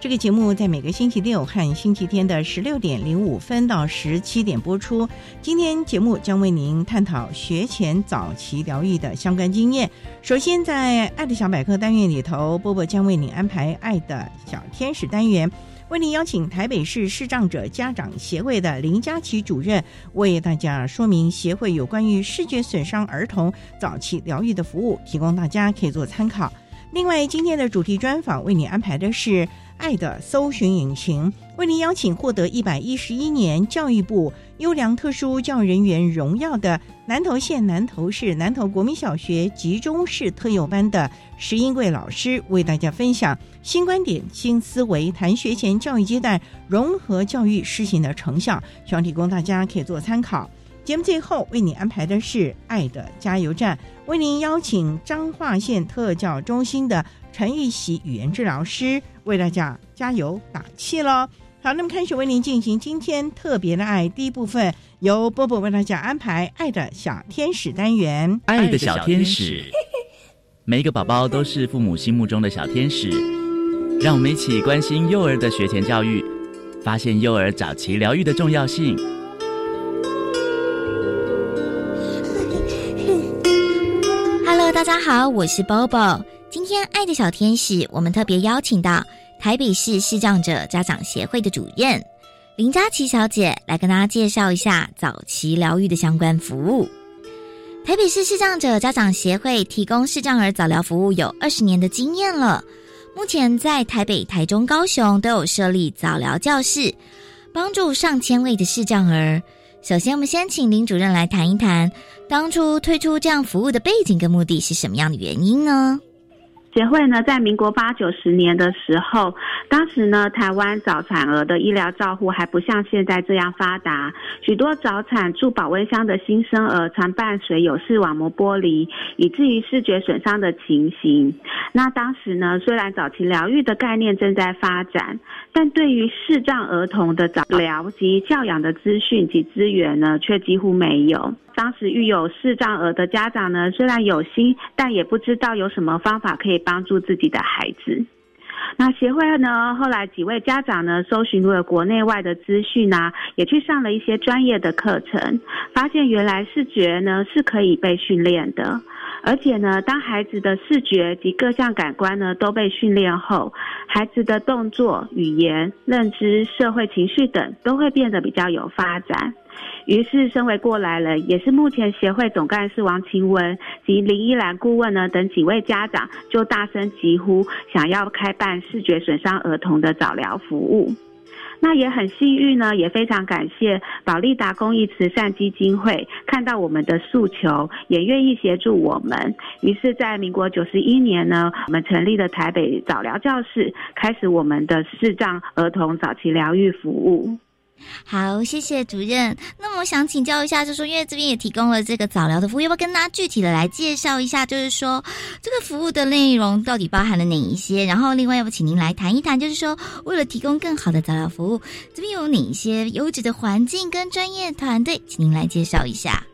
这个节目在每个星期六和星期天的十六点零五分到十七点播出。今天节目将为您探讨学前早期疗愈的相关经验。首先，在“爱的小百科”单元里头，波波将为您安排“爱的小天使”单元，为您邀请台北市视障者家长协会的林佳琪主任为大家说明协会有关于视觉损伤儿童早期疗愈的服务，提供大家可以做参考。另外，今天的主题专访为你安排的是。爱的搜寻引擎为您邀请获得一百一十一年教育部优良特殊教育人员荣耀的南投县南投市南投国民小学集中式特幼班的石英贵老师，为大家分享新观点、新思维，谈学前教育阶段融合教育施行的成效，希望提供大家可以做参考。节目最后为你安排的是爱的加油站，为您邀请彰化县特教中心的陈玉喜语言治疗师。为大家加油打气喽！好，那么开始为您进行今天特别的爱第一部分，由波波为大家安排“爱的小天使”单元。爱的小天使，每一个宝宝都是父母心目中的小天使。让我们一起关心幼儿的学前教育，发现幼儿早期疗愈的重要性。大家好，我是 Bobo。今天爱的小天使，我们特别邀请到台北市视障者家长协会的主任林佳琪小姐来跟大家介绍一下早期疗愈的相关服务。台北市视障者家长协会提供视障儿早疗服务有二十年的经验了，目前在台北、台中、高雄都有设立早疗教室，帮助上千位的视障儿。首先，我们先请林主任来谈一谈当初推出这样服务的背景跟目的是什么样的原因呢？协会呢，在民国八九十年的时候，当时呢，台湾早产儿的医疗照护还不像现在这样发达，许多早产住保温箱的新生儿常伴随有视网膜剥离，以至于视觉损伤的情形。那当时呢，虽然早期疗愈的概念正在发展，但对于视障儿童的早疗及教养的资讯及资源呢，却几乎没有。当时育有视障儿的家长呢，虽然有心，但也不知道有什么方法可以帮助自己的孩子。那协会呢，后来几位家长呢，搜寻了国内外的资讯啊，也去上了一些专业的课程，发现原来视觉呢是可以被训练的，而且呢，当孩子的视觉及各项感官呢都被训练后，孩子的动作、语言、认知、社会情绪等都会变得比较有发展。于是，身为过来人，也是目前协会总干事王晴雯及林依兰顾问呢等几位家长，就大声疾呼，想要开办视觉损伤儿童的早疗服务。那也很幸运呢，也非常感谢保利达公益慈善基金会看到我们的诉求，也愿意协助我们。于是，在民国九十一年呢，我们成立了台北早疗教室，开始我们的视障儿童早期疗愈服务。好，谢谢主任。那么我想请教一下，就是说，因为这边也提供了这个早疗的服务，要不要跟大家具体的来介绍一下？就是说，这个服务的内容到底包含了哪一些？然后，另外要不请您来谈一谈，就是说，为了提供更好的早疗服务，这边有哪一些优质的环境跟专业团队，请您来介绍一下。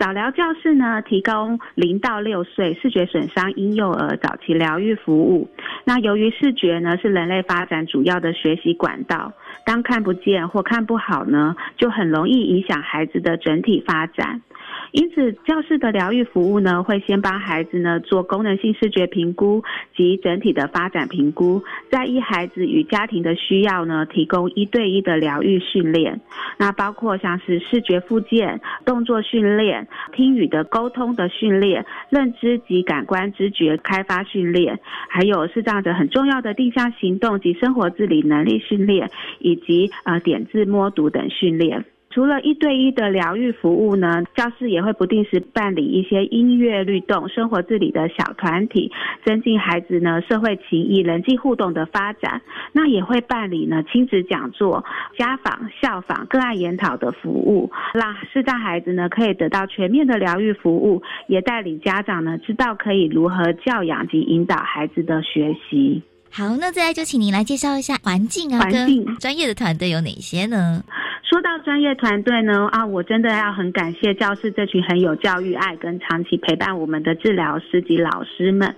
早疗教室呢，提供零到六岁视觉损伤婴幼儿早期疗愈服务。那由于视觉呢是人类发展主要的学习管道，当看不见或看不好呢，就很容易影响孩子的整体发展。因此，教室的疗愈服务呢，会先帮孩子呢做功能性视觉评估及整体的发展评估，再依孩子与家庭的需要呢，提供一对一的疗愈训练。那包括像是视觉复健、动作训练、听语的沟通的训练、认知及感官知觉开发训练，还有视障者很重要的定向行动及生活自理能力训练，以及呃点字摸读等训练。除了一对一的疗愈服务呢，教室也会不定时办理一些音乐律动、生活自理的小团体，增进孩子呢社会情谊、人际互动的发展。那也会办理呢亲子讲座、家访、校访、个案研讨的服务，让视障孩子呢可以得到全面的疗愈服务，也带领家长呢知道可以如何教养及引导孩子的学习。好，那再来就请您来介绍一下环境啊，跟专业的团队有哪些呢？说到专业团队呢，啊，我真的要很感谢教室这群很有教育爱跟长期陪伴我们的治疗师及老师们。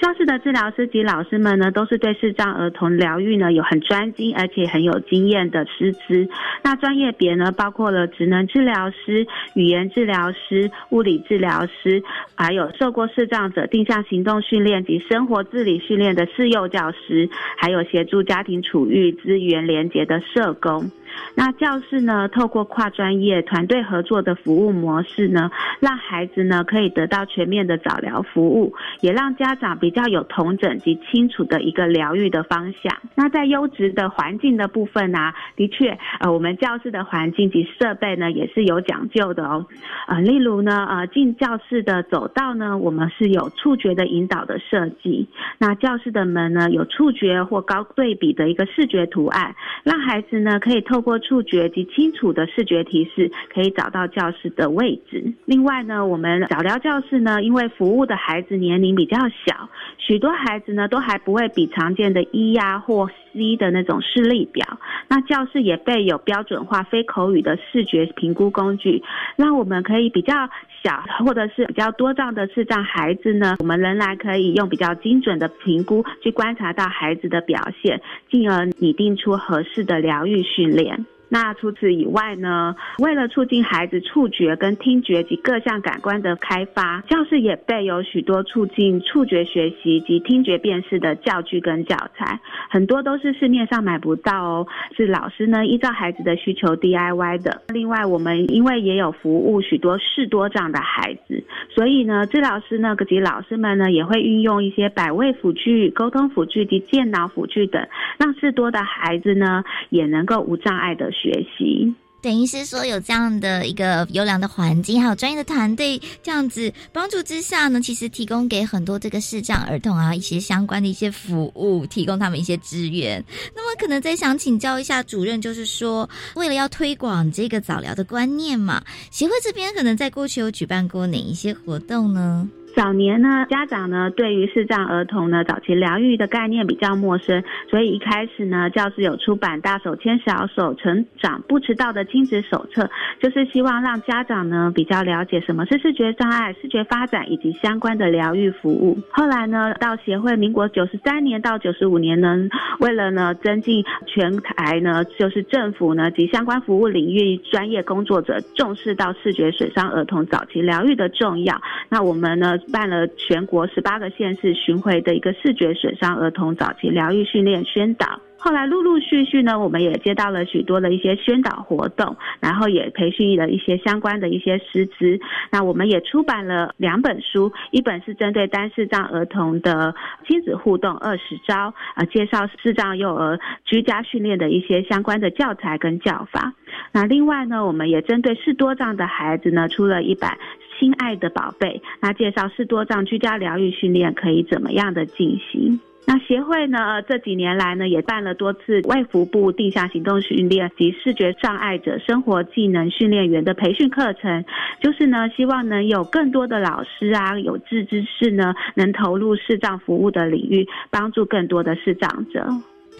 教室的治疗师及老师们呢，都是对视障儿童疗愈呢有很专精而且很有经验的师资。那专业别呢，包括了职能治疗师、语言治疗师、物理治疗师，还有受过视障者定向行动训练及生活自理训练的视幼教师，还有协助家庭处遇资源连结的社工。那教室呢？透过跨专业团队合作的服务模式呢，让孩子呢可以得到全面的早疗服务，也让家长比较有同整及清楚的一个疗愈的方向。那在优质的环境的部分呢，的确，呃，我们教室的环境及设备呢也是有讲究的哦。呃，例如呢，呃，进教室的走道呢，我们是有触觉的引导的设计。那教室的门呢，有触觉或高对比的一个视觉图案，让孩子呢可以透过触觉及清楚的视觉提示，可以找到教室的位置。另外呢，我们早疗教室呢，因为服务的孩子年龄比较小，许多孩子呢都还不会比常见的 E 呀或 C 的那种视力表。那教室也备有标准化非口语的视觉评估工具，让我们可以比较小或者是比较多障的视障孩子呢，我们仍然可以用比较精准的评估去观察到孩子的表现，进而拟定出合适的疗愈训练。那除此以外呢？为了促进孩子触觉跟听觉及各项感官的开发，教室也备有许多促进触觉学习及听觉辨识的教具跟教材，很多都是市面上买不到哦，是老师呢依照孩子的需求 DIY 的。另外，我们因为也有服务许多视多障的孩子，所以呢，治疗师呢及老师们呢也会运用一些百位辅具、沟通辅具及健脑辅具等，让视多的孩子呢也能够无障碍的。学习等于是说有这样的一个优良的环境，还有专业的团队这样子帮助之下呢，其实提供给很多这个视障儿童啊一些相关的一些服务，提供他们一些资源。那么可能再想请教一下主任，就是说为了要推广这个早疗的观念嘛，协会这边可能在过去有举办过哪一些活动呢？早年呢，家长呢对于视障儿童呢早期疗愈的概念比较陌生，所以一开始呢，教师有出版《大手牵小手成长不迟到的亲子手册》，就是希望让家长呢比较了解什么是视觉障碍、视觉发展以及相关的疗愈服务。后来呢，到协会民国九十三年到九十五年呢，为了呢增进全台呢就是政府呢及相关服务领域专业工作者重视到视觉损伤儿童早期疗愈的重要，那我们呢。办了全国十八个县市巡回的一个视觉损伤儿童早期疗愈训练宣导，后来陆陆续续呢，我们也接到了许多的一些宣导活动，然后也培训了一些相关的一些师资。那我们也出版了两本书，一本是针对单视障儿童的亲子互动二十招，啊，介绍视障幼儿居家训练的一些相关的教材跟教法。那另外呢，我们也针对视多障的孩子呢，出了一版。亲爱的宝贝，那介绍视多障居家疗愈训练可以怎么样的进行？那协会呢？这几年来呢，也办了多次外服部定向行动训练及视觉障碍者生活技能训练员的培训课程，就是呢，希望能有更多的老师啊，有志之士呢，能投入视障服务的领域，帮助更多的视障者。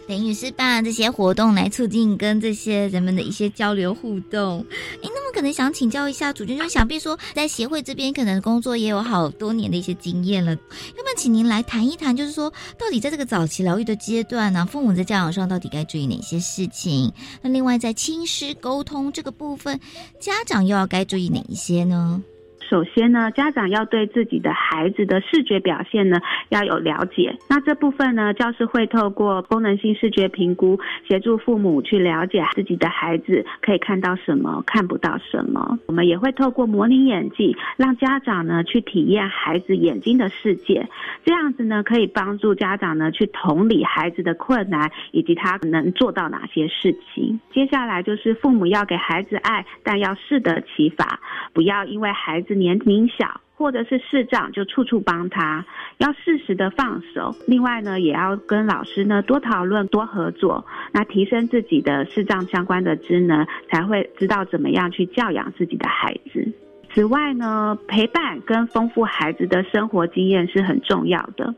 等于是办这些活动来促进跟这些人们的一些交流互动。哎，那么可能想请教一下主君，就想必说在协会这边可能工作也有好多年的一些经验了，要不要请您来谈一谈，就是说到底在这个早期疗愈的阶段呢，父母在教养上到底该注意哪些事情？那另外在亲师沟通这个部分，家长又要该注意哪一些呢？首先呢，家长要对自己的孩子的视觉表现呢要有了解。那这部分呢，教师会透过功能性视觉评估，协助父母去了解自己的孩子可以看到什么，看不到什么。我们也会透过模拟演技，让家长呢去体验孩子眼睛的世界。这样子呢，可以帮助家长呢去同理孩子的困难，以及他能做到哪些事情。接下来就是父母要给孩子爱，但要适得其法，不要因为孩子。年龄小或者是视障，就处处帮他，要适时的放手。另外呢，也要跟老师呢多讨论、多合作，那提升自己的视障相关的职能，才会知道怎么样去教养自己的孩子。此外呢，陪伴跟丰富孩子的生活经验是很重要的。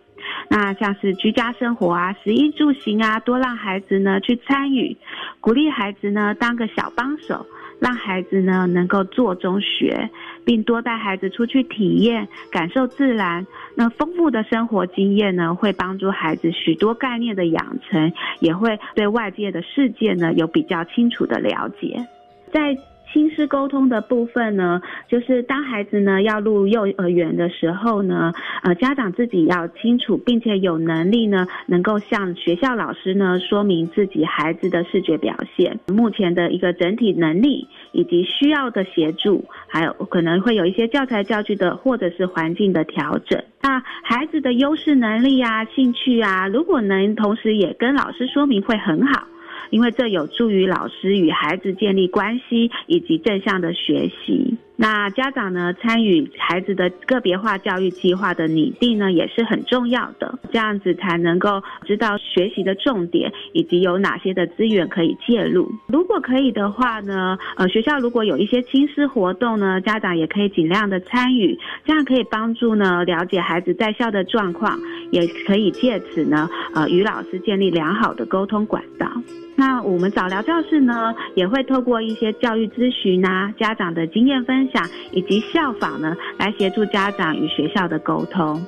那像是居家生活啊、食衣住行啊，多让孩子呢去参与，鼓励孩子呢当个小帮手。让孩子呢能够做中学，并多带孩子出去体验、感受自然。那丰富的生活经验呢，会帮助孩子许多概念的养成，也会对外界的世界呢有比较清楚的了解。在亲师沟通的部分呢，就是当孩子呢要入幼儿园的时候呢，呃，家长自己要清楚，并且有能力呢，能够向学校老师呢说明自己孩子的视觉表现、目前的一个整体能力以及需要的协助，还有可能会有一些教材教具的或者是环境的调整。那孩子的优势能力啊、兴趣啊，如果能同时也跟老师说明，会很好。因为这有助于老师与孩子建立关系以及正向的学习。那家长呢参与孩子的个别化教育计划的拟定呢，也是很重要的。这样子才能够知道学习的重点以及有哪些的资源可以介入。如果可以的话呢，呃，学校如果有一些亲师活动呢，家长也可以尽量的参与，这样可以帮助呢了解孩子在校的状况，也可以借此呢，呃，与老师建立良好的沟通管道。那我们早疗教室呢，也会透过一些教育咨询啊、家长的经验分。享以及效仿呢，来协助家长与学校的沟通。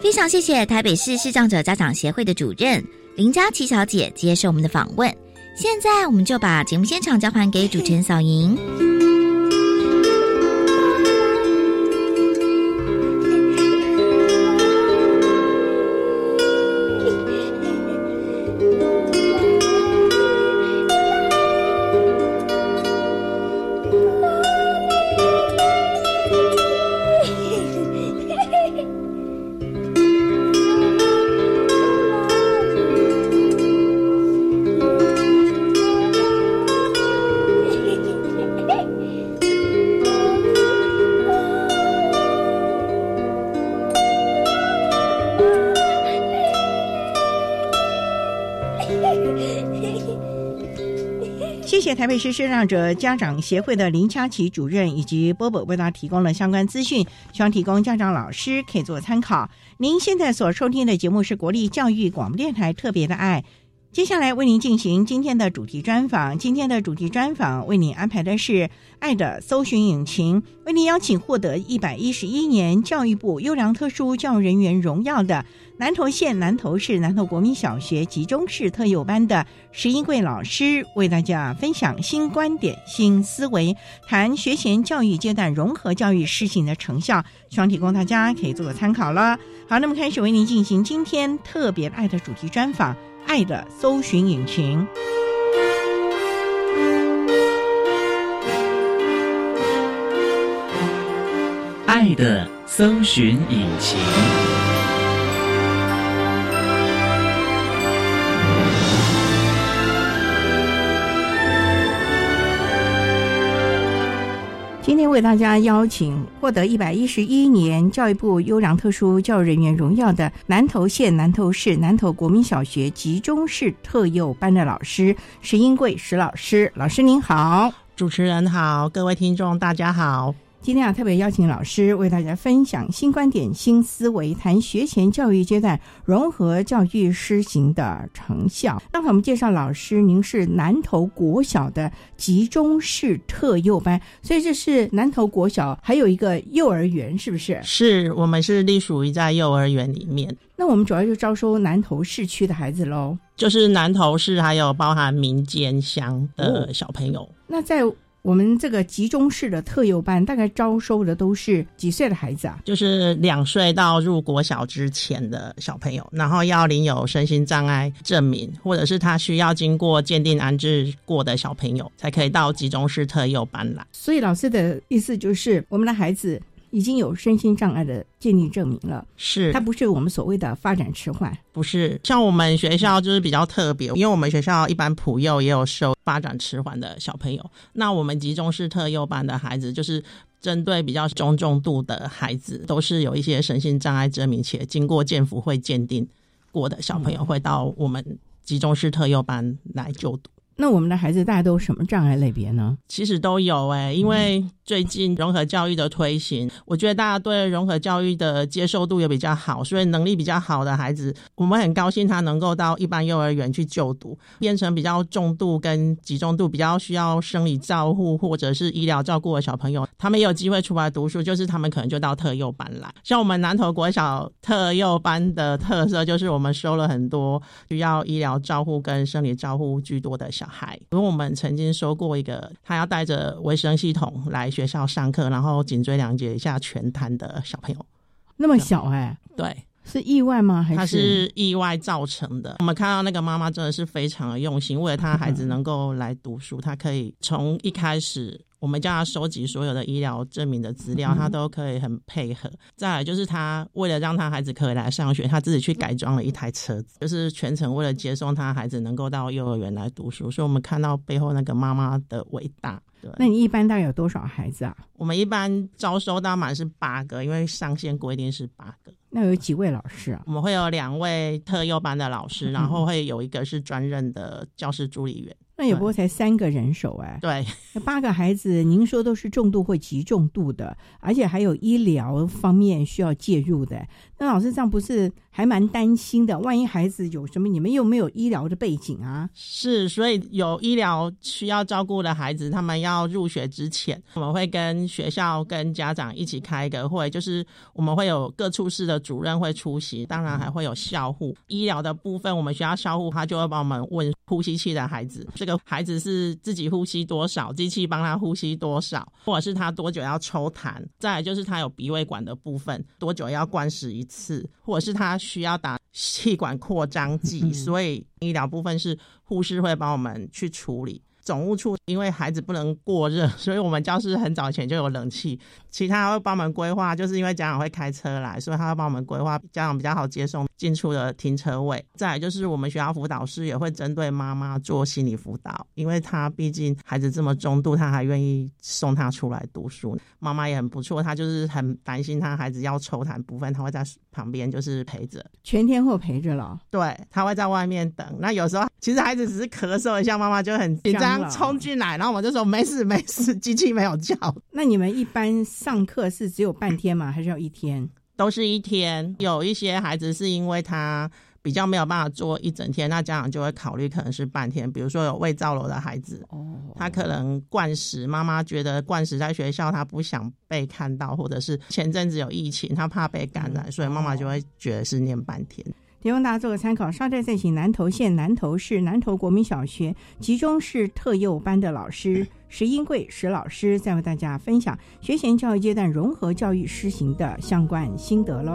非常谢谢台北市视障者家长协会的主任林佳琪小姐接受我们的访问。现在我们就把节目现场交还给主持人小莹。台北市视障者家长协会的林佳琪主任以及波波为他提供了相关资讯，希望提供家长老师可以做参考。您现在所收听的节目是国立教育广播电台特别的爱。接下来为您进行今天的主题专访。今天的主题专访为您安排的是《爱的搜寻引擎》，为您邀请获得一百一十一年教育部优良特殊教育人员荣耀的南投县南投市南投国民小学集中式特幼班的石英贵老师，为大家分享新观点、新思维，谈学前教育阶段融合教育施行的成效，希望提供大家可以做个参考了。好，那么开始为您进行今天特别爱的主题专访。爱的搜寻引擎，爱的搜寻引擎。今天为大家邀请获得一百一十一年教育部优良特殊教育人员荣耀的南投县南投市南投国民小学集中式特幼班的老师石英贵石老师，老师您好，主持人好，各位听众大家好。今天啊，特别邀请老师为大家分享新观点、新思维，谈学前教育阶段融合教育施行的成效。刚才我们介绍老师，您是南投国小的集中式特幼班，所以这是南投国小还有一个幼儿园，是不是？是我们是隶属于在幼儿园里面。那我们主要就招收南投市区的孩子喽，就是南投市还有包含民间乡的小朋友。那在我们这个集中式的特幼班，大概招收的都是几岁的孩子啊？就是两岁到入国小之前的小朋友，然后要领有身心障碍证明，或者是他需要经过鉴定安置过的小朋友，才可以到集中式特幼班来。所以老师的意思就是，我们的孩子已经有身心障碍的鉴定证明了，是它不是我们所谓的发展迟缓。不是像我们学校就是比较特别，因为我们学校一般普幼也有收发展迟缓的小朋友。那我们集中式特幼班的孩子，就是针对比较中重度的孩子，都是有一些身心障碍证明且经过健辅会鉴定过的小朋友，会到我们集中式特幼班来就读。那我们的孩子大家都有什么障碍类别呢？其实都有哎，因为最近融合教育的推行，我觉得大家对融合教育的接受度也比较好，所以能力比较好的孩子，我们很高兴他能够到一般幼儿园去就读。变成比较重度跟集中度比较需要生理照护或者是医疗照顾的小朋友，他们也有机会出来读书，就是他们可能就到特幼班来。像我们南投国小特幼班的特色，就是我们收了很多需要医疗照护跟生理照护居多的小。孩，因为我们曾经说过一个，他要带着卫生系统来学校上课，然后颈椎两节以下全瘫的小朋友，那么小哎，对，是意外吗？还是他是意外造成的？我们看到那个妈妈真的是非常的用心，为了他孩子能够来读书，她可以从一开始。我们叫他收集所有的医疗证明的资料，他都可以很配合。再来就是他为了让他孩子可以来上学，他自己去改装了一台车子，就是全程为了接送他孩子能够到幼儿园来读书。所以我们看到背后那个妈妈的伟大。对，那你一般大概有多少孩子啊？我们一般招收到满是八个，因为上限规定是八个。那有几位老师啊？我们会有两位特优班的老师，然后会有一个是专任的教师助理员。那也不过才三个人手哎，对，那八个孩子，您说都是重度或极重度的，而且还有医疗方面需要介入的。那老师这样不是还蛮担心的？万一孩子有什么，你们又没有医疗的背景啊？是，所以有医疗需要照顾的孩子，他们要入学之前，我们会跟学校跟家长一起开一个会，就是我们会有各处室的主任会出席，当然还会有校护。医疗的部分，我们学校校护他就会帮我们问呼吸器的孩子，这个孩子是自己呼吸多少，机器帮他呼吸多少，或者是他多久要抽痰，再来就是他有鼻胃管的部分，多久要灌食一。次，或者是他需要打气管扩张剂，所以医疗部分是护士会帮我们去处理。总务处因为孩子不能过热，所以我们教室很早前就有冷气。其他会帮忙规划，就是因为家长会开车来，所以他会帮我们规划家长比较好接送进出的停车位。再就是我们学校辅导师也会针对妈妈做心理辅导，因为他毕竟孩子这么中度，他还愿意送他出来读书。妈妈也很不错，他就是很担心他孩子要抽痰部分，他会在旁边就是陪着，全天候陪着了。对他会在外面等。那有时候其实孩子只是咳嗽一下，妈妈就很紧张。冲进来，然后我们就说没事没事，机器没有叫。那你们一般上课是只有半天吗？还是要一天？都是一天。有一些孩子是因为他比较没有办法做一整天，那家长就会考虑可能是半天。比如说有胃造瘘的孩子，哦，他可能灌食，妈妈觉得灌食在学校他不想被看到，或者是前阵子有疫情，他怕被感染，所以妈妈就会觉得是念半天。提供大家做个参考。稍待再请南投县南投市南投国民小学集中式特幼班的老师 石英贵石老师，再为大家分享学前教育阶段融合教育施行的相关心得喽。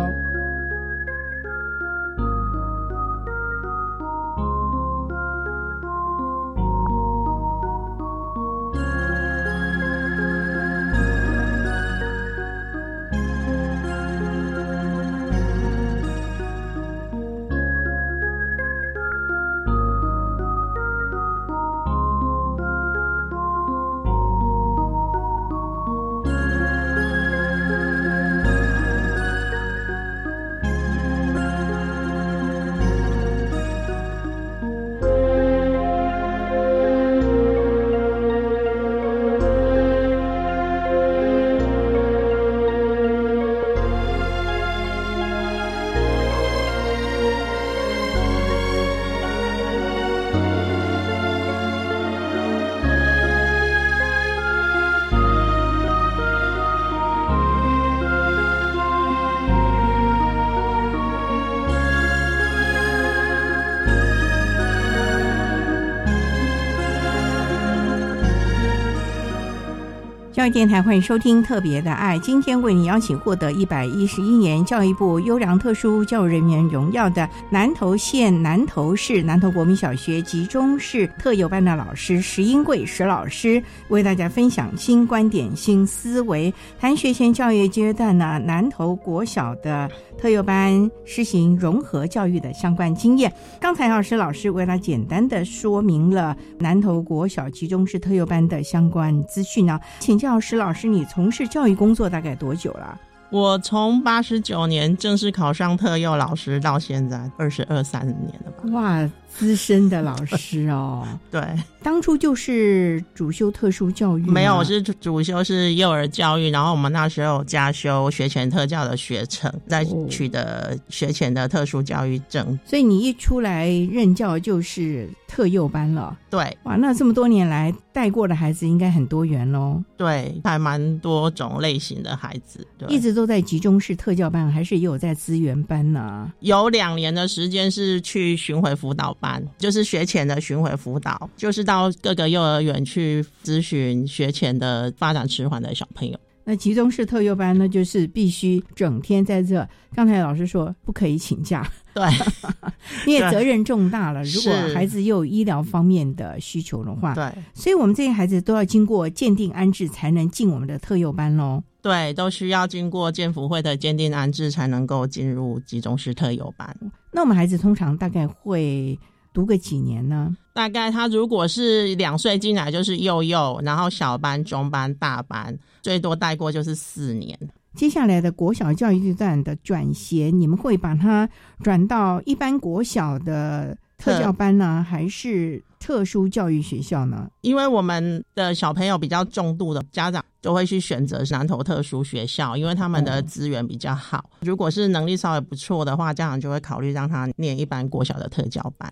教育电台欢迎收听《特别的爱》，今天为你邀请获得一百一十一年教育部优良特殊教育人员荣耀的南投县南投市南投国民小学集中式特幼班的老师石英贵石老师，为大家分享新观点、新思维，谈学前教育阶段呢南投国小的特幼班施行融合教育的相关经验。刚才老师老师为他简单的说明了南投国小集中式特幼班的相关资讯呢，请。教师老师，你从事教育工作大概多久了？我从八十九年正式考上特幼老师到现在二十二三年了吧？哇，资深的老师哦。对，当初就是主修特殊教育，没有，我是主修是幼儿教育，然后我们那时候加修学前特教的学程，在取得学前的特殊教育证。所以你一出来任教就是特幼班了。对，哇，那这么多年来带过的孩子应该很多元喽。对，还蛮多种类型的孩子，一直都。都在集中式特教班，还是也有在资源班呢？有两年的时间是去巡回辅导班，就是学前的巡回辅导，就是到各个幼儿园去咨询学前的发展迟缓的小朋友。那集中式特幼班呢，就是必须整天在这。刚才老师说不可以请假，对，因为责任重大了。如果孩子又有医疗方面的需求的话，对，所以我们这些孩子都要经过鉴定安置才能进我们的特幼班喽。对，都需要经过建福会的鉴定安置才能够进入集中式特幼班。那我们孩子通常大概会。读个几年呢？大概他如果是两岁进来就是幼幼，然后小班、中班、大班，最多带过就是四年。接下来的国小教育阶段的转衔，你们会把它转到一般国小的特教班呢，还是特殊教育学校呢？因为我们的小朋友比较重度的家长。就会去选择南投特殊学校，因为他们的资源比较好。如果是能力稍微不错的话，家长就会考虑让他念一般国小的特教班。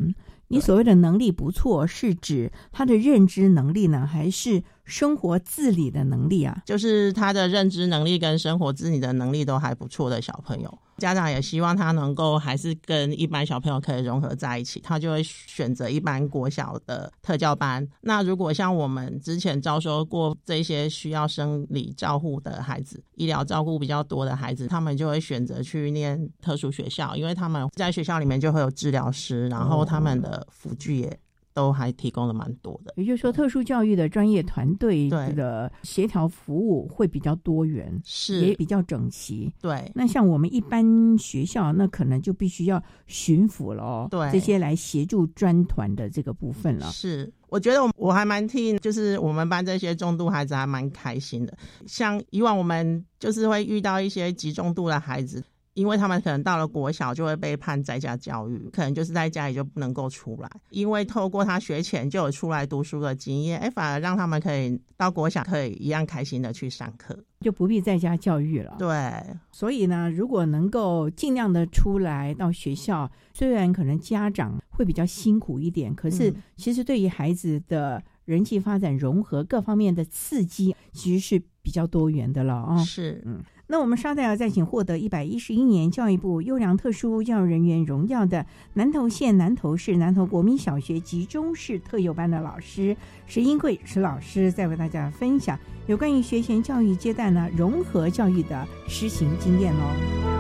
你所谓的能力不错，是指他的认知能力呢，还是生活自理的能力啊？就是他的认知能力跟生活自理的能力都还不错的小朋友。家长也希望他能够还是跟一般小朋友可以融合在一起，他就会选择一般国小的特教班。那如果像我们之前招收过这些需要生理照护的孩子，医疗照顾比较多的孩子，他们就会选择去念特殊学校，因为他们在学校里面就会有治疗师，然后他们的辅具也。都还提供了蛮多的，也就是说，特殊教育的专业团队的协调服务会比较多元，是也比较整齐。对，那像我们一般学校，那可能就必须要巡抚了哦，对，这些来协助专团的这个部分了。是，我觉得我我还蛮替，就是我们班这些重度孩子还蛮开心的。像以往我们就是会遇到一些极重度的孩子。因为他们可能到了国小就会被判在家教育，可能就是在家里就不能够出来。因为透过他学前就有出来读书的经验，哎，反而让他们可以到国小可以一样开心的去上课，就不必在家教育了。对，所以呢，如果能够尽量的出来到学校，虽然可能家长会比较辛苦一点，可是其实对于孩子的人际发展融合各方面的刺激，其实是比较多元的了啊。是，嗯。那我们稍待要再请获得一百一十一年教育部优良特殊教育人员荣耀的南投县南投市南投国民小学集中式特幼班的老师石英贵石老师，再为大家分享有关于学前教育阶段呢融合教育的实行经验哦。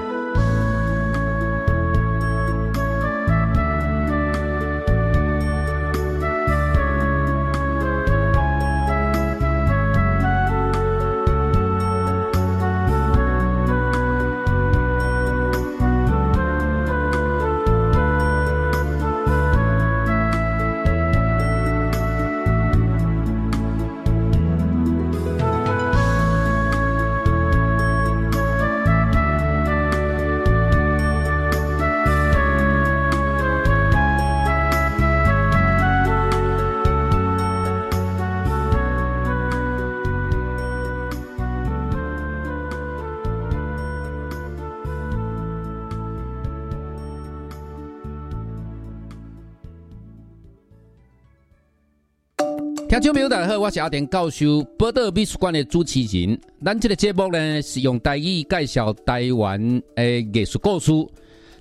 听众朋友大家好，我是阿田教授，报道美术馆的主持人。咱这个节目呢，是用台语介绍台湾的艺术故事。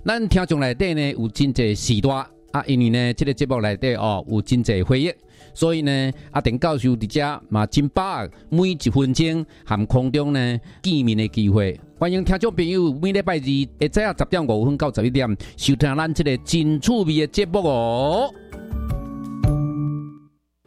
咱听众内底呢，有真济时代啊，因为呢，这个节目内底哦有真济回忆，所以呢，阿田教授伫遮嘛真把握每一分钟含空中呢见面的机会。欢迎听众朋友每礼拜二下午十点五分到十一点收听咱这个真趣味的。节目哦。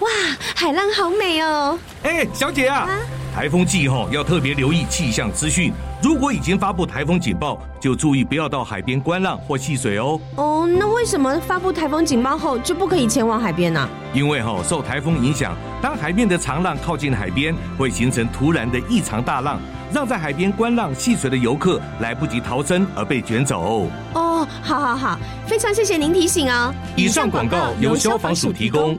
哇，海浪好美哦！哎，小姐啊，台风季后要特别留意气象资讯。如果已经发布台风警报，就注意不要到海边观浪或戏水哦。哦，那为什么发布台风警报后就不可以前往海边呢？因为哈受台风影响，当海面的长浪靠近海边，会形成突然的异常大浪，让在海边观浪戏水的游客来不及逃生而被卷走。哦，好好好，非常谢谢您提醒哦。以上广告由消防署提供。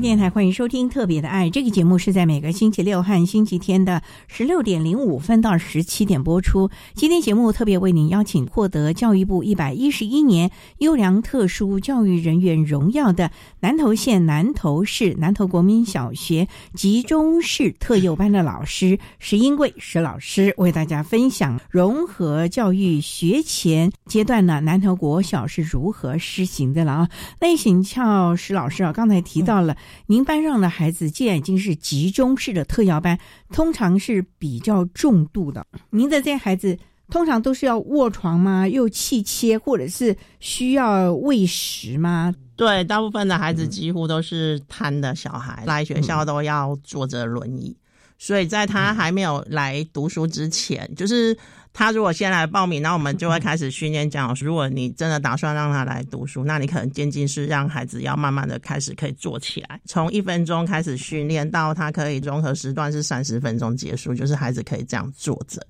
电台欢迎收听《特别的爱》这个节目，是在每个星期六和星期天的十六点零五分到十七点播出。今天节目特别为您邀请获得教育部一百一十一年优良特殊教育人员荣耀的南投县南投市南投国民小学集中式特幼班的老师石英贵石老师，为大家分享融合教育学前阶段呢南投国小是如何施行的了啊。那请教石老师啊，刚才提到了。您班上的孩子既然已经是集中式的特教班，通常是比较重度的。您的这些孩子通常都是要卧床吗？又气切，或者是需要喂食吗？对，大部分的孩子几乎都是瘫的小孩，来学校都要坐着轮椅。所以在他还没有来读书之前，就是。他如果先来报名，那我们就会开始训练讲，如果你真的打算让他来读书，那你可能渐进式让孩子要慢慢的开始可以坐起来，从一分钟开始训练到他可以融合时段是三十分钟结束，就是孩子可以这样坐着。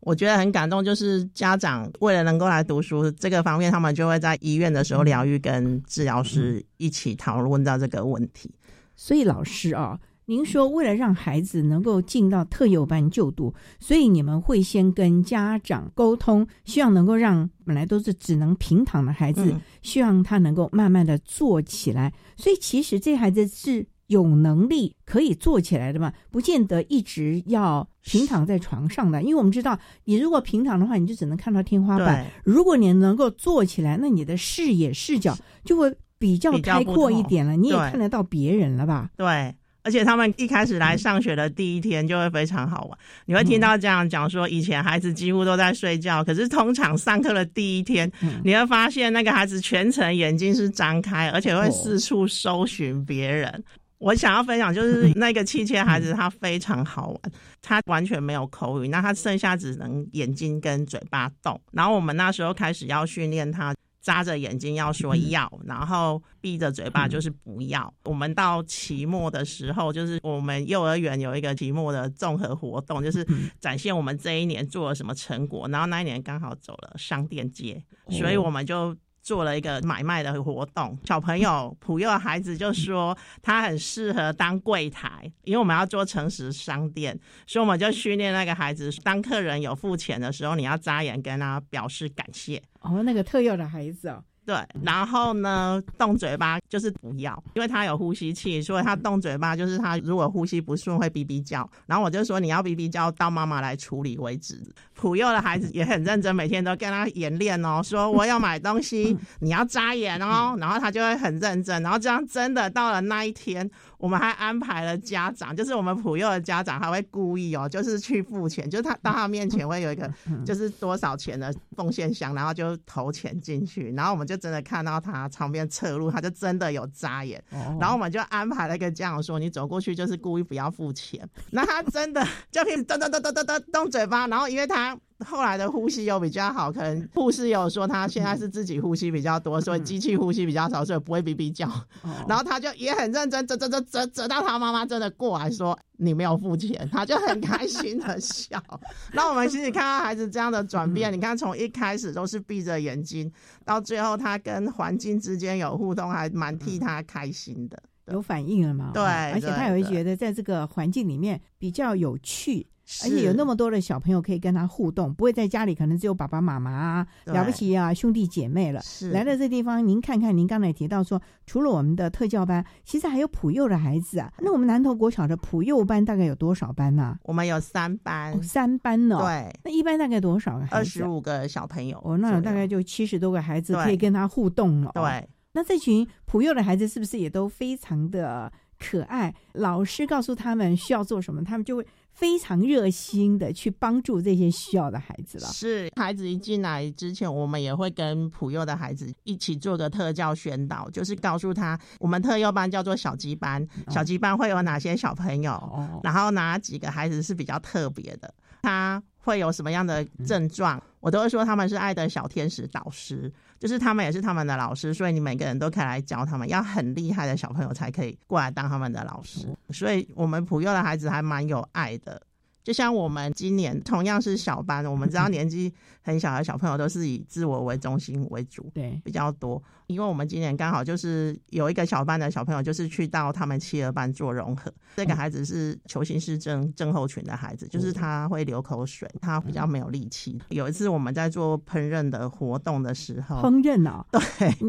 我觉得很感动，就是家长为了能够来读书这个方面，他们就会在医院的时候疗愈跟治疗师一起讨论到这个问题。所以老师啊。您说，为了让孩子能够进到特幼班就读，所以你们会先跟家长沟通，希望能够让本来都是只能平躺的孩子，希望他能够慢慢的坐起来。所以其实这孩子是有能力可以坐起来的嘛，不见得一直要平躺在床上的。因为我们知道，你如果平躺的话，你就只能看到天花板；如果你能够坐起来，那你的视野视角就会比较开阔一点了，你也看得到别人了吧？对。而且他们一开始来上学的第一天就会非常好玩，你会听到这样讲说，以前孩子几乎都在睡觉，可是通常上课的第一天，你会发现那个孩子全程眼睛是张开，而且会四处搜寻别人。我想要分享就是那个气切孩子，他非常好玩，他完全没有口语，那他剩下只能眼睛跟嘴巴动。然后我们那时候开始要训练他。眨着眼睛要说要，然后闭着嘴巴就是不要。我们到期末的时候，就是我们幼儿园有一个期末的综合活动，就是展现我们这一年做了什么成果。然后那一年刚好走了商店街，所以我们就。做了一个买卖的活动，小朋友普幼孩子就说 他很适合当柜台，因为我们要做诚实商店，所以我们就训练那个孩子，当客人有付钱的时候，你要眨眼跟他表示感谢。哦，那个特幼的孩子哦。对，然后呢，动嘴巴就是不要，因为他有呼吸器，所以他动嘴巴就是他如果呼吸不顺会哔哔叫。然后我就说你要哔哔叫到妈妈来处理为止。普幼的孩子也很认真，每天都跟他演练哦，说我要买东西，你要眨眼哦，然后他就会很认真。然后这样真的到了那一天，我们还安排了家长，就是我们普幼的家长还会故意哦，就是去付钱，就是他到他面前会有一个就是多少钱的奉献箱，然后就投钱进去，然后我们就。真的看到他旁边侧路，他就真的有眨眼，然后我们就安排了一个这样说：你走过去就是故意不要付钱。那他真的就可以噔噔噔噔噔噔动嘴巴，然后因为他。后来的呼吸又比较好，可能护士有说他现在是自己呼吸比较多，所以机器呼吸比较少，所以不会哔哔叫。然后他就也很认真，折折折折折到他妈妈真的过来说你没有付钱，他就很开心的笑。那我们其实看到孩子这样的转变，你看从一开始都是闭着眼睛，到最后他跟环境之间有互动，还蛮替他开心的，有反应了嘛？对，而且他也会觉得在这个环境里面比较有趣。而且有那么多的小朋友可以跟他互动，不会在家里可能只有爸爸妈妈啊，了不起啊，兄弟姐妹了。来到这地方，您看看，您刚才提到说，除了我们的特教班，其实还有普幼的孩子啊。那我们南投国小的普幼班大概有多少班呢？我们有三班，三班呢。对，那一般大概多少个？二十五个小朋友。哦，那大概就七十多个孩子可以跟他互动了。对，那这群普幼的孩子是不是也都非常的可爱？老师告诉他们需要做什么，他们就会。非常热心的去帮助这些需要的孩子了。是孩子一进来之前，我们也会跟普幼的孩子一起做个特教宣导，就是告诉他，我们特幼班叫做小鸡班，小鸡班会有哪些小朋友，然后哪几个孩子是比较特别的，他会有什么样的症状，我都会说他们是爱的小天使导师。就是他们也是他们的老师，所以你每个人都可以来教他们。要很厉害的小朋友才可以过来当他们的老师。所以，我们普幼的孩子还蛮有爱的。就像我们今年同样是小班，我们知道 年纪很小的小朋友都是以自我为中心为主，对比较多。因为我们今年刚好就是有一个小班的小朋友，就是去到他们企鹅班做融合。这个孩子是球形失症症候群的孩子，就是他会流口水，他比较没有力气。有一次我们在做烹饪的活动的时候，烹饪啊，对，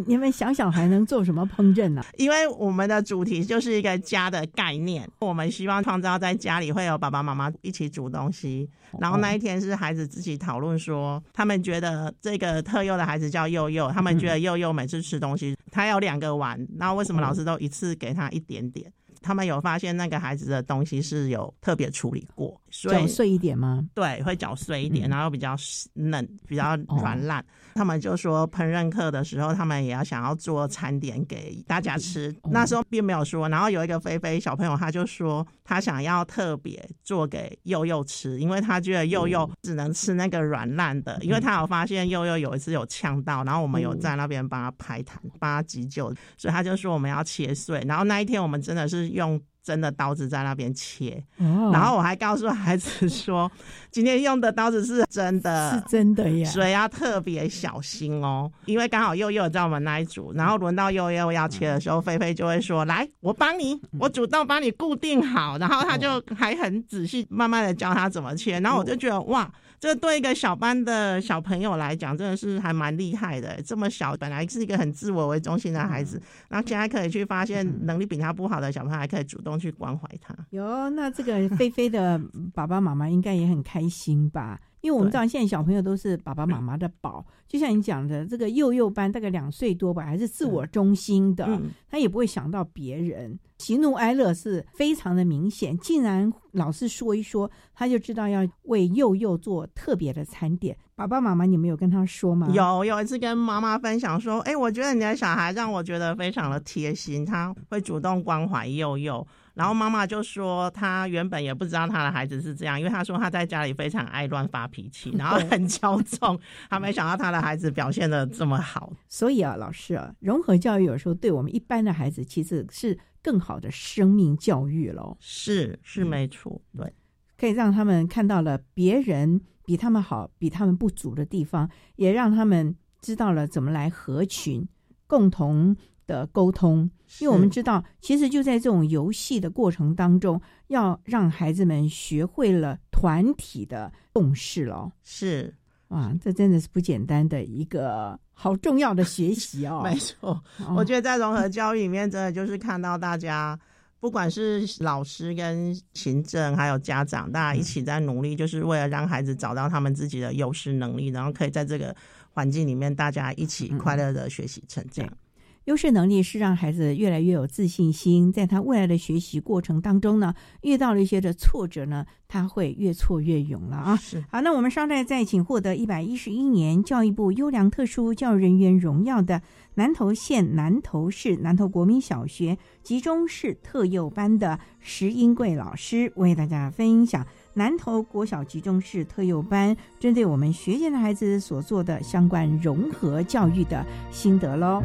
你们想想还能做什么烹饪呢？因为我们的主题就是一个家的概念，我们希望创造在家里会有爸爸妈妈一起煮东西。然后那一天是孩子自己讨论说，他们觉得这个特幼的孩子叫幼幼，他们觉得幼幼每次吃东西，他有两个碗，那为什么老师都一次给他一点点？他们有发现那个孩子的东西是有特别处理过，搅碎一点吗？对，会搅碎一点，然后比较嫩，比较软烂。他们就说烹饪课的时候，他们也要想要做餐点给大家吃。那时候并没有说，然后有一个菲菲小朋友，他就说他想要特别做给佑佑吃，因为他觉得佑佑只能吃那个软烂的，因为他有发现佑佑有一次有呛到，然后我们有在那边帮他拍痰、帮他急救，所以他就说我们要切碎。然后那一天我们真的是用。真的刀子在那边切，然后我还告诉孩子说，今天用的刀子是真的，是真的呀，所以要特别小心哦。因为刚好佑佑在我们那一组，然后轮到佑佑要切的时候，菲菲就会说：“来，我帮你，我主动帮你固定好。”然后他就还很仔细、慢慢的教他怎么切，然后我就觉得哇。这对一个小班的小朋友来讲，真的是还蛮厉害的。这么小，本来是一个很自我为中心的孩子，然后现在可以去发现能力比他不好的小朋友，还可以主动去关怀他。有，那这个菲菲的爸爸妈妈应该也很开心吧？因为我们知道现在小朋友都是爸爸妈妈的宝，就像你讲的，这个幼幼班大概两岁多吧，还是自我中心的，他也不会想到别人，喜怒哀乐是非常的明显。竟然老师说一说，他就知道要为幼幼做特别的餐点。爸爸妈妈，你们有跟他说吗？有，有一次跟妈妈分享说，哎，我觉得你的小孩让我觉得非常的贴心，他会主动关怀幼幼。然后妈妈就说，她原本也不知道她的孩子是这样，因为她说她在家里非常爱乱发脾气，然后很骄纵，她没想到她的孩子表现的这么好。所以啊，老师啊，融合教育有时候对我们一般的孩子其实是更好的生命教育喽。是是没错，对，可以让他们看到了别人比他们好、比他们不足的地方，也让他们知道了怎么来合群，共同。的沟通，因为我们知道，其实就在这种游戏的过程当中，要让孩子们学会了团体的共识了。是。啊，这真的是不简单的一个好重要的学习哦。没错，我觉得在融合教育里面，真的就是看到大家，不管是老师跟行政，还有家长，大家一起在努力，就是为了让孩子找到他们自己的优势能力，然后可以在这个环境里面，大家一起快乐的学习成长。优势能力是让孩子越来越有自信心，在他未来的学习过程当中呢，遇到了一些的挫折呢，他会越挫越勇了啊。是好，那我们稍待再请获得一百一十一年教育部优良特殊教育人员荣耀的南投县南投市南投国民小学集中式特幼班的石英贵老师，为大家分享南投国小集中式特幼班针对我们学前的孩子所做的相关融合教育的心得喽。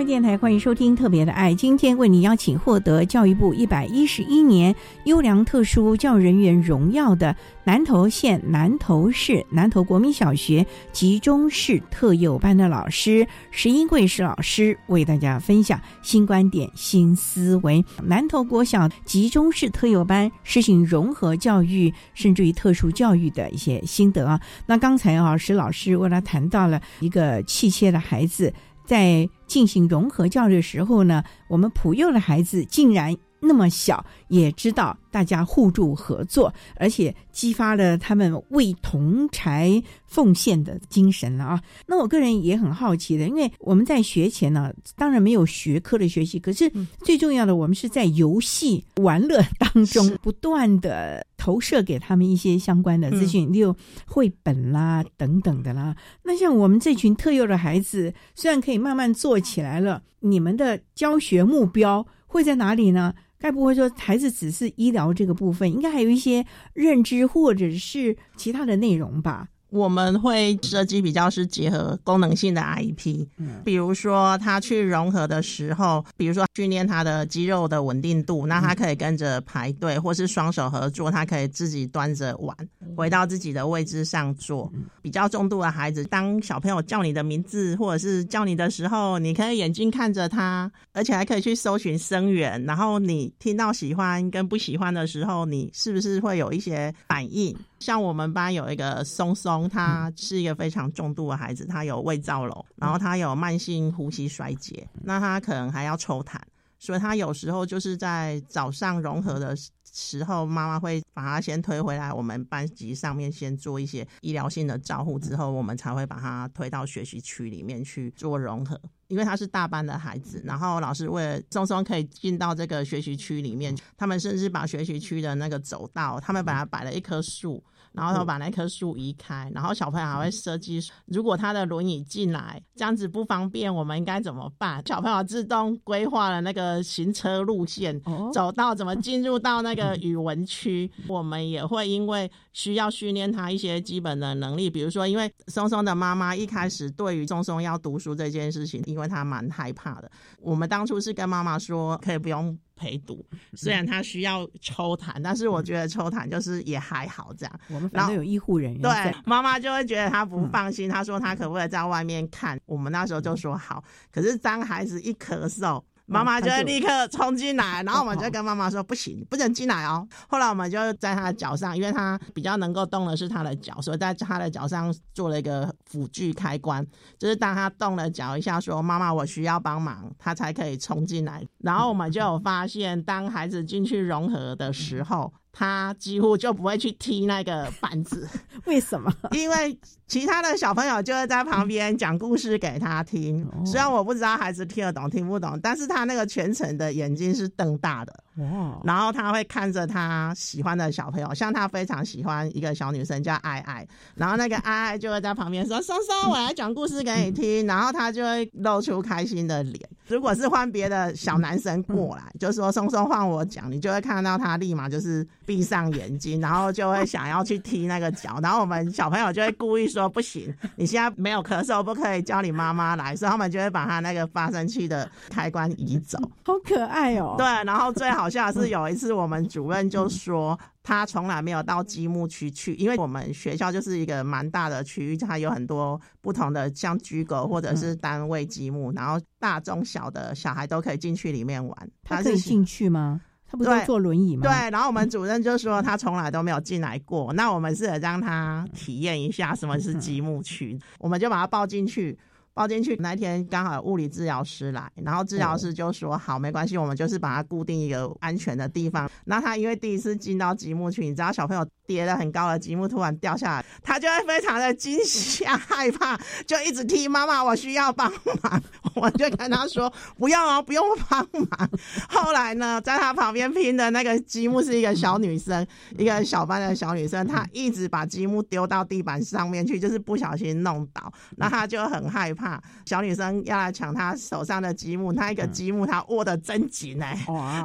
教育电台欢迎收听《特别的爱》，今天为你邀请获得教育部一百一十一年优良特殊教育人员荣耀的南投县南投市南投国民小学集中式特幼班的老师石英贵石老师，为大家分享新观点、新思维。南投国小集中式特幼班实行融合教育，甚至于特殊教育的一些心得啊。那刚才啊，石老师为他谈到了一个弃切的孩子。在进行融合教育的时候呢，我们普幼的孩子竟然那么小，也知道大家互助合作，而且激发了他们为同才奉献的精神了啊！那我个人也很好奇的，因为我们在学前呢，当然没有学科的学习，可是最重要的，我们是在游戏玩乐当中不断的。投射给他们一些相关的资讯，例如绘本啦等等的啦。那像我们这群特幼的孩子，虽然可以慢慢做起来了，你们的教学目标会在哪里呢？该不会说孩子只是医疗这个部分，应该还有一些认知或者是其他的内容吧？我们会设计比较是结合功能性的 IP，嗯，比如说他去融合的时候，比如说训练他的肌肉的稳定度，那他可以跟着排队，或是双手合作，他可以自己端着碗回到自己的位置上坐。比较重度的孩子，当小朋友叫你的名字或者是叫你的时候，你可以眼睛看着他，而且还可以去搜寻声源，然后你听到喜欢跟不喜欢的时候，你是不是会有一些反应？像我们班有一个松松，他是一个非常重度的孩子，他有胃造瘘，然后他有慢性呼吸衰竭，那他可能还要抽痰，所以他有时候就是在早上融合的时候，妈妈会把他先推回来我们班级上面，先做一些医疗性的照护，之后我们才会把他推到学习区里面去做融合。因为他是大班的孩子，然后老师为了松松可以进到这个学习区里面，他们甚至把学习区的那个走道，他们把它摆了一棵树。然后他把那棵树移开，然后小朋友还会设计，如果他的轮椅进来，这样子不方便，我们应该怎么办？小朋友自动规划了那个行车路线，走到怎么进入到那个语文区。我们也会因为需要训练他一些基本的能力，比如说，因为松松的妈妈一开始对于松松要读书这件事情，因为他蛮害怕的，我们当初是跟妈妈说，可以不用。陪读，虽然他需要抽痰，但是我觉得抽痰就是也还好这样。我们反正有医护人员，对妈妈就会觉得她不放心。她说她可不可以在外面看？我们那时候就说好。可是当孩子一咳嗽。妈妈就会立刻冲进来，然后我们就跟妈妈说：“不行，不能进来哦。”后来我们就在他的脚上，因为他比较能够动的是他的脚，所以在他的脚上做了一个辅具开关，就是当他动了脚一下，说：“妈妈，我需要帮忙”，他才可以冲进来。然后我们就有发现，当孩子进去融合的时候。他几乎就不会去踢那个板子，为什么？因为其他的小朋友就会在旁边讲故事给他听。虽然我不知道孩子听得懂听不懂，但是他那个全程的眼睛是瞪大的。哦，然后他会看着他喜欢的小朋友，像他非常喜欢一个小女生叫爱爱，然后那个爱爱就会在旁边说：“松松，我来讲故事给你听。”然后他就会露出开心的脸。如果是换别的小男生过来，就说：“松松换我讲。”你就会看到他立马就是闭上眼睛，然后就会想要去踢那个脚。然后后我们小朋友就会故意说不行，你现在没有咳嗽，不可以叫你妈妈来，所以他们就会把他那个发声器的开关移走。好可爱哦！对，然后最好笑的是有一次我们主任就说。他从来没有到积木区去，因为我们学校就是一个蛮大的区域，它有很多不同的像居狗或者是单位积木，然后大中小的小孩都可以进去里面玩。他可以进去吗？他不是坐轮椅吗？对。然后我们主任就说 他从来都没有进来过。那我们是让他体验一下什么是积木区，我们就把他抱进去。抱进去那天刚好物理治疗师来，然后治疗师就说：“好，没关系，我们就是把它固定一个安全的地方。”那他因为第一次进到积木区，你知道小朋友跌了很高的积木突然掉下来，他就会非常的惊吓害怕，就一直踢妈妈，我需要帮忙。我就跟他说：“不要哦，不用帮忙。”后来呢，在他旁边拼的那个积木是一个小女生，一个小班的小女生，她一直把积木丢到地板上面去，就是不小心弄倒，那他就很害怕。怕小女生要来抢她手上的积木，她一个积木她握的真紧哎，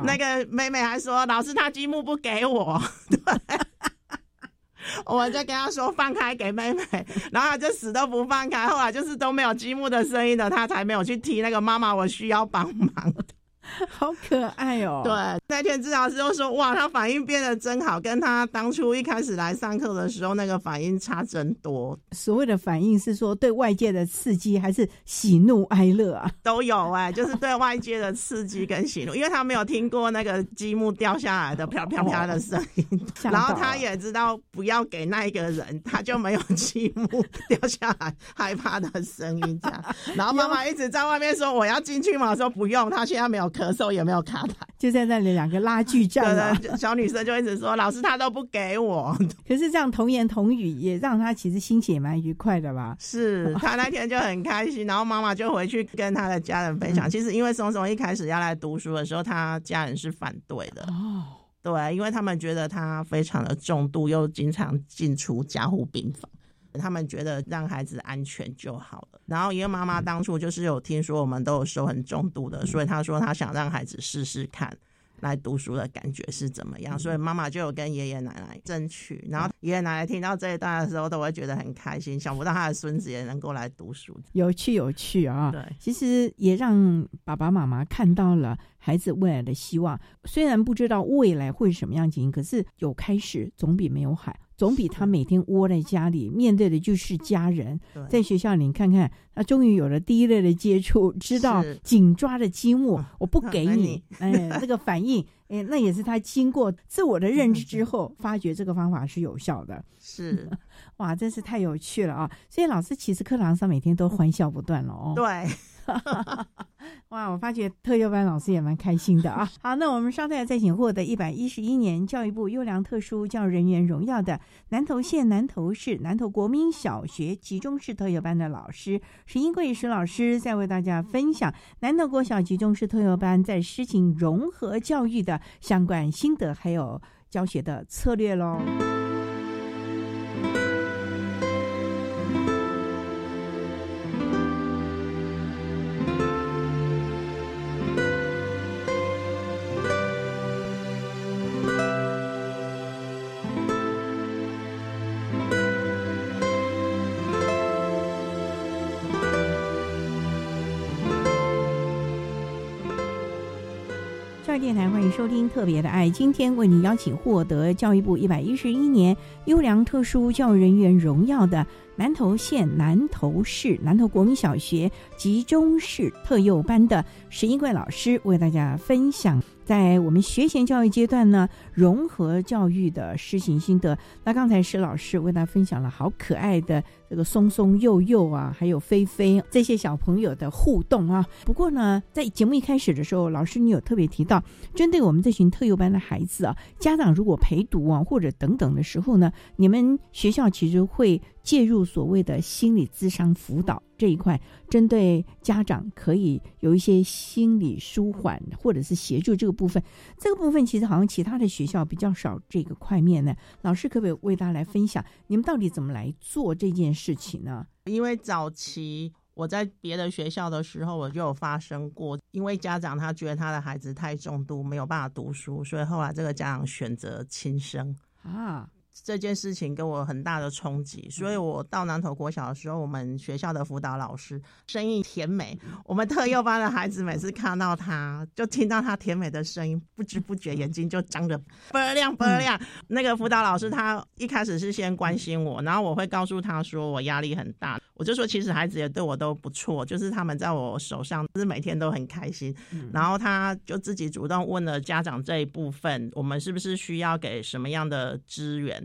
那个妹妹还说老师她积木不给我，对，我就跟她说放开给妹妹，然后她就死都不放开，后来就是都没有积木的声音了，她才没有去提那个妈妈，我需要帮忙。好可爱哦！对，那天治疗师就说：“哇，他反应变得真好，跟他当初一开始来上课的时候那个反应差真多。”所谓的反应是说对外界的刺激，还是喜怒哀乐啊？都有哎，就是对外界的刺激跟喜怒，因为他没有听过那个积木掉下来的啪啪啪的声音，然后他也知道不要给那一个人，他就没有积木掉下来害怕的声音这样。然后妈妈一直在外面说：“我要进去嘛。”说不用，他现在没有。咳嗽也没有卡痰，就在那里两个拉锯战。小女生就一直说：“老师他都不给我。”可是这样童言童语也让他其实心情也蛮愉快的吧？是 他那天就很开心，然后妈妈就回去跟他的家人分享。其实因为松松一开始要来读书的时候，他家人是反对的哦。对，因为他们觉得他非常的重度，又经常进出加护病房。他们觉得让孩子安全就好了。然后因为妈妈当初就是有听说我们都有收很重度的，所以他说他想让孩子试试看来读书的感觉是怎么样。所以妈妈就有跟爷爷奶奶争取。然后爷爷奶奶听到这一段的时候，都会觉得很开心，想不到他的孙子也能够来读书，有趣有趣啊！对，其实也让爸爸妈妈看到了孩子未来的希望。虽然不知道未来会什么样情形，可是有开始总比没有好。总比他每天窝在家里，面对的就是家人。在学校里看看，他终于有了第一类的接触，知道紧抓着积木，我不给你，哎，这个反应，哎，那也是他经过自我的认知之后，发觉这个方法是有效的。是，哇，真是太有趣了啊！所以老师其实课堂上每天都欢笑不断了哦。对。哇，我发觉特优班老师也蛮开心的啊。好，那我们稍待再请获得一百一十一年教育部优良特殊教育人员荣耀的南投县南投市南投国民小学集中式特优班的老师石英贵石老师，再为大家分享南投国小集中式特优班在实行融合教育的相关心得，还有教学的策略喽。电台欢迎收听《特别的爱》，今天为你邀请获得教育部一百一十一年优良特殊教育人员荣耀的南投县南投市南投国民小学集中式特幼班的石英贵老师，为大家分享。在我们学前教育阶段呢，融合教育的施行心得。那刚才石老师为大家分享了好可爱的这个松松幼幼啊，还有菲菲这些小朋友的互动啊。不过呢，在节目一开始的时候，老师你有特别提到，针对我们这群特幼班的孩子啊，家长如果陪读啊或者等等的时候呢，你们学校其实会。介入所谓的心理咨商辅导这一块，针对家长可以有一些心理舒缓或者是协助这个部分，这个部分其实好像其他的学校比较少这个块面呢。老师可不可以为大家来分享，你们到底怎么来做这件事情呢？因为早期我在别的学校的时候，我就有发生过，因为家长他觉得他的孩子太重度没有办法读书，所以后来这个家长选择轻生啊。这件事情给我很大的冲击，所以我到南投国小的时候，我们学校的辅导老师声音甜美，我们特 幼班的孩子每次看到他，就听到他甜美的声音，不知不觉眼睛就张得倍儿亮倍儿亮。那个辅导老师他一开始是先关心我，然后我会告诉他说我压力很大，我就说其实孩子也对我都不错，就是他们在我手上就是每天都很开心。然后他就自己主动问了家长这一部分，我们是不是需要给什么样的资源？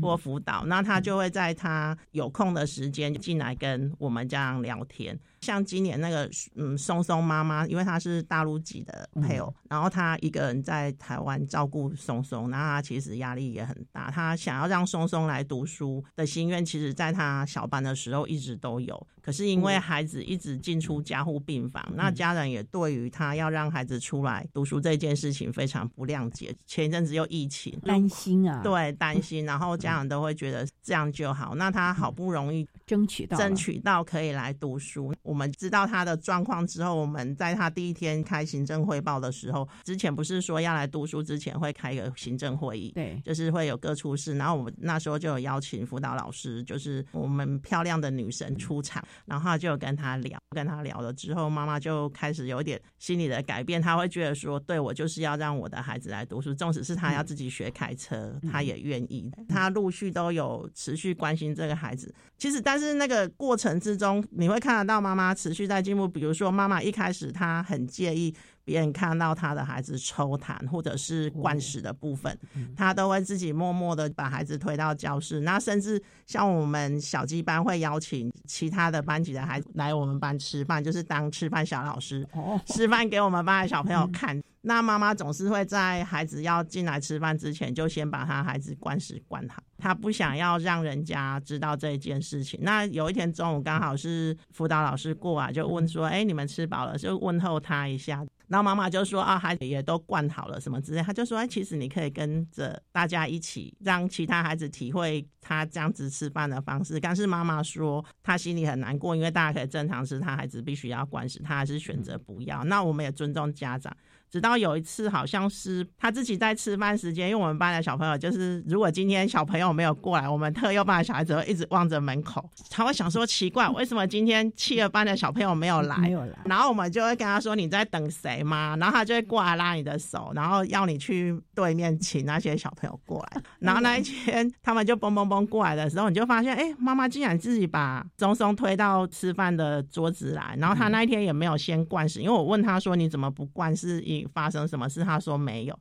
或辅导，那他就会在他有空的时间进来跟我们家长聊天。像今年那个嗯松松妈妈，因为她是大陆籍的配偶，然后她一个人在台湾照顾松松，那她其实压力也很大。她想要让松松来读书的心愿，其实在她小班的时候一直都有。可是因为孩子一直进出加护病房，那家人也对于他要让孩子出来读书这件事情非常不谅解。前一阵子又疫情，担心啊，对，担心，然后家长都会觉得这样就好。那他好不容易争取到争取到可以来读书，我们知道他的状况之后，我们在他第一天开行政汇报的时候，之前不是说要来读书之前会开一个行政会议，对，就是会有各处室，然后我们那时候就有邀请辅导老师，就是我们漂亮的女神出场，然后就跟他聊，跟他聊了之后，妈妈就开始有一点心理的改变，他会觉得说，对我就是要让我的孩子来读书，纵使是他要自己学开车，他也愿意，他陆续都有持续关心这个孩子。其实，但是那个过程之中，你会看得到妈妈持续在进步。比如说，妈妈一开始她很介意别人看到他的孩子抽痰或者是灌食的部分，他都会自己默默的把孩子推到教室。那甚至像我们小鸡班会邀请其他的班级的孩子来我们班吃饭，就是当吃饭小老师，示范给我们班的小朋友看。那妈妈总是会在孩子要进来吃饭之前，就先把他孩子灌食灌好，他不想要让人家知道这一件事情。那有一天中午刚好是辅导老师过来，就问说：“哎，你们吃饱了？”就问候他一下。然后妈妈就说：“啊，孩子也都灌好了，什么之类。”他就说：“哎，其实你可以跟着大家一起，让其他孩子体会他这样子吃饭的方式。”但是妈妈说她心里很难过，因为大家可以正常吃，他孩子必须要灌食，他还是选择不要。那我们也尊重家长。直到有一次，好像是他自己在吃饭时间，因为我们班的小朋友就是，如果今天小朋友没有过来，我们特幼班的小孩子会一直望着门口，他会想说奇怪，为什么今天七二班的小朋友没有来？没有来。然后我们就会跟他说你在等谁吗？然后他就会过来拉你的手，然后要你去对面请那些小朋友过来。然后那一天他们就嘣嘣嘣过来的时候，你就发现，哎，妈妈竟然自己把松松推到吃饭的桌子来，然后他那一天也没有先灌食，因为我问他说你怎么不灌是一。发生什么事？他说没有，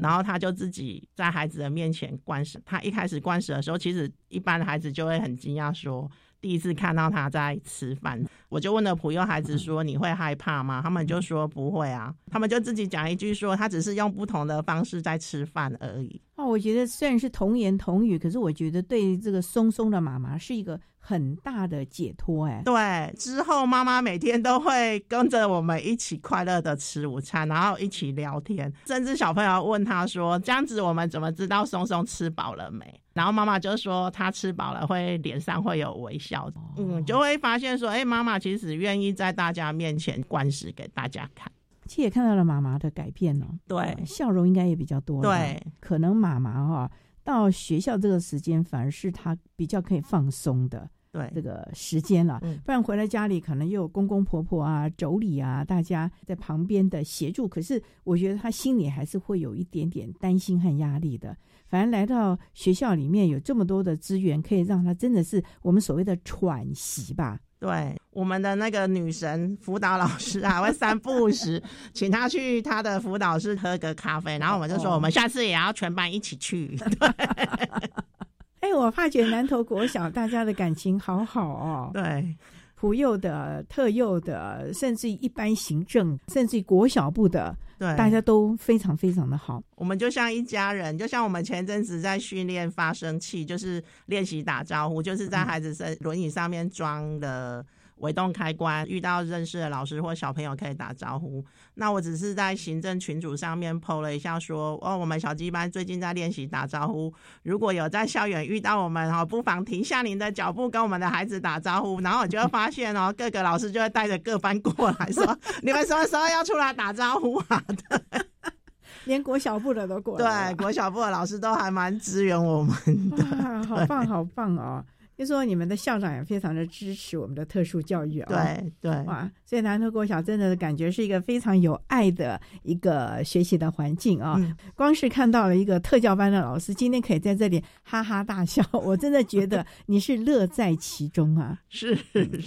然后他就自己在孩子的面前灌食。他一开始灌食的时候，其实一般的孩子就会很惊讶，说第一次看到他在吃饭。我就问了普幼孩子说：“你会害怕吗？”他们就说不会啊，他们就自己讲一句说：“他只是用不同的方式在吃饭而已。”哦，我觉得虽然是童言童语，可是我觉得对这个松松的妈妈是一个。很大的解脱哎，对，之后妈妈每天都会跟着我们一起快乐的吃午餐，然后一起聊天，甚至小朋友问他说：“这样子我们怎么知道松松吃饱了没？”然后妈妈就说：“她吃饱了，会脸上会有微笑。”嗯，就会发现说：“哎，妈妈其实愿意在大家面前灌食给大家看。”其实也看到了妈妈的改变哦，对，笑容应该也比较多。对，可能妈妈哈到学校这个时间，反而是她比较可以放松的。对这个时间了，不然回来家里可能又有公公婆婆啊、妯娌啊，大家在旁边的协助。可是我觉得他心里还是会有一点点担心和压力的。反正来到学校里面有这么多的资源，可以让他真的是我们所谓的喘息吧。对，我们的那个女神辅导老师还会三不五时请他去他的辅导室喝个咖啡，然后我们就说我们下次也要全班一起去。哎，我发觉南投国小大家的感情好好哦。对，普幼的、特幼的，甚至一般行政，甚至国小部的，对，大家都非常非常的好。我们就像一家人，就像我们前阵子在训练发声器，就是练习打招呼，就是在孩子身轮椅上面装的。微动开关，遇到认识的老师或小朋友可以打招呼。那我只是在行政群组上面 PO 了一下，说哦，我们小鸡班最近在练习打招呼。如果有在校园遇到我们哦，不妨停下您的脚步，跟我们的孩子打招呼。然后我就会发现哦，各个老师就会带着各班过来说，你们什么时候要出来打招呼啊？连国小部的都过来对，国小部的老师都还蛮支援我们的，好棒，好棒哦！就说你们的校长也非常的支持我们的特殊教育啊，对对，哇！所以南头国小真的感觉是一个非常有爱的一个学习的环境啊。光是看到了一个特教班的老师今天可以在这里哈哈大笑，我真的觉得你是乐在其中啊。是，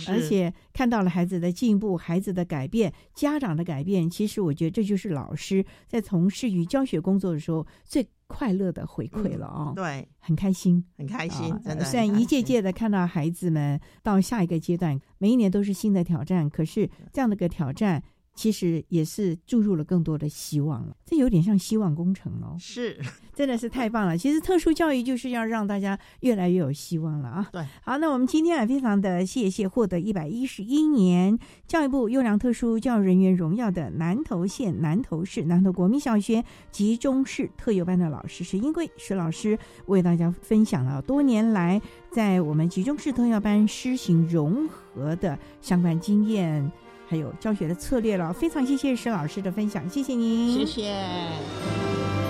而且看到了孩子的进步、孩子的改变、家长的改变，其实我觉得这就是老师在从事于教学工作的时候最。快乐的回馈了啊！对，很开心，很开心，真的。虽然一届届的看到孩子们到下一个阶段，每一年都是新的挑战，可是这样的个挑战。其实也是注入了更多的希望了，这有点像希望工程哦。是，真的是太棒了。其实特殊教育就是要让大家越来越有希望了啊。对，好，那我们今天也非常的谢谢获得一百一十一年教育部优良特殊教育人员荣耀的南投县南投市南投国民小学集中式特优班的老师石英贵石老师，为大家分享了多年来在我们集中式特优班施行融合的相关经验。还有教学的策略了，非常谢谢石老师的分享，谢谢您，谢谢。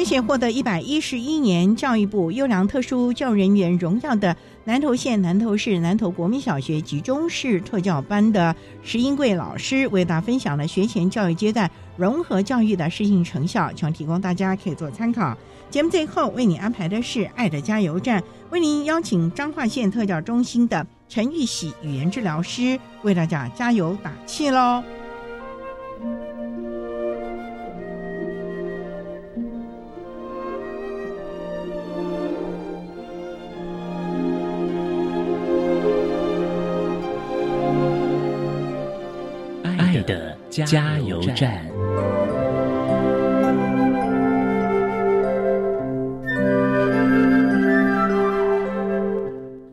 谢谢获得一百一十一年教育部优良特殊教育人员荣耀的南投县南投市南投国民小学集中式特教班的石英贵老师，为大家分享了学前教育阶段。融合教育的适应成效，希望提供大家可以做参考。节目最后为你安排的是“爱的加油站”，为您邀请彰化县特教中心的陈玉喜语言治疗师为大家加油打气喽！加油站。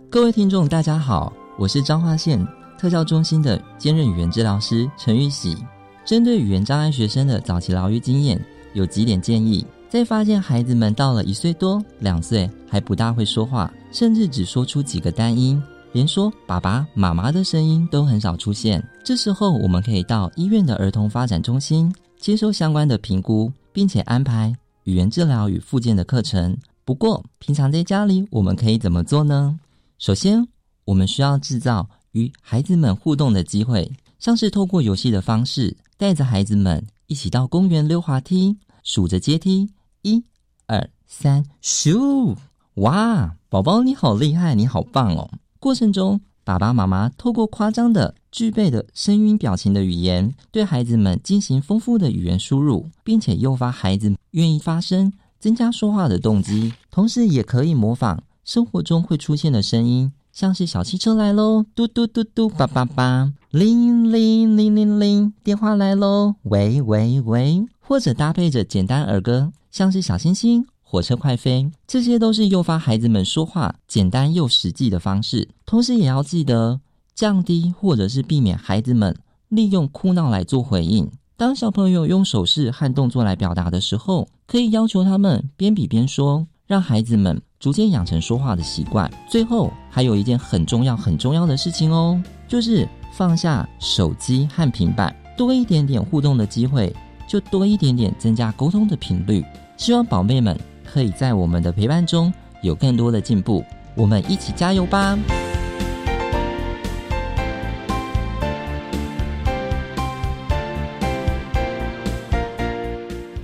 各位听众，大家好，我是彰化县特教中心的兼任语言治疗师陈玉喜。针对语言障碍学生的早期疗愈经验，有几点建议：在发现孩子们到了一岁多、两岁还不大会说话，甚至只说出几个单音，连说爸爸妈妈的声音都很少出现，这时候我们可以到医院的儿童发展中心接受相关的评估，并且安排语言治疗与复健的课程。不过，平常在家里我们可以怎么做呢？首先，我们需要制造与孩子们互动的机会，像是透过游戏的方式，带着孩子们一起到公园溜滑梯，数着阶梯，一、二、三，咻！哇，宝宝你好厉害，你好棒哦！过程中，爸爸妈妈透过夸张的、具备的声音、表情的语言，对孩子们进行丰富的语言输入，并且诱发孩子愿意发声，增加说话的动机，同时也可以模仿。生活中会出现的声音，像是小汽车来喽，嘟嘟嘟嘟，叭叭叭，铃铃铃铃铃，电话来喽，喂喂喂，或者搭配着简单儿歌，像是小星星，火车快飞，这些都是诱发孩子们说话简单又实际的方式。同时，也要记得降低或者是避免孩子们利用哭闹来做回应。当小朋友用手势和动作来表达的时候，可以要求他们边比边说。让孩子们逐渐养成说话的习惯。最后，还有一件很重要、很重要的事情哦，就是放下手机和平板，多一点点互动的机会，就多一点点增加沟通的频率。希望宝贝们可以在我们的陪伴中有更多的进步。我们一起加油吧！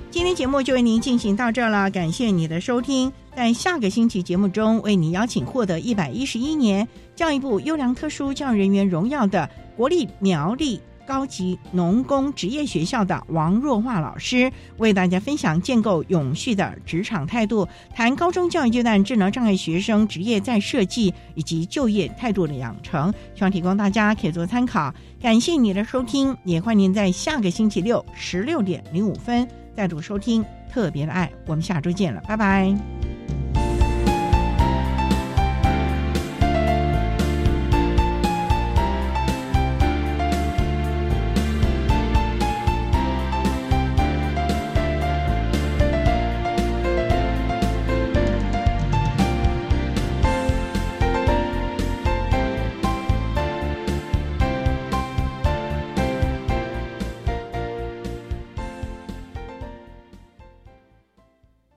今天节目就为您进行到这了，感谢你的收听。在下个星期节目中，为你邀请获得一百一十一年教育部优良特殊教育人员荣耀的国立苗栗高级农工职业学校的王若化老师，为大家分享建构永续的职场态度，谈高中教育阶段智能障碍学生职业再设计以及就业态度的养成，希望提供大家可以做参考。感谢你的收听，也欢迎在下个星期六十六点零五分。再度收听特别的爱，我们下周见了，拜拜。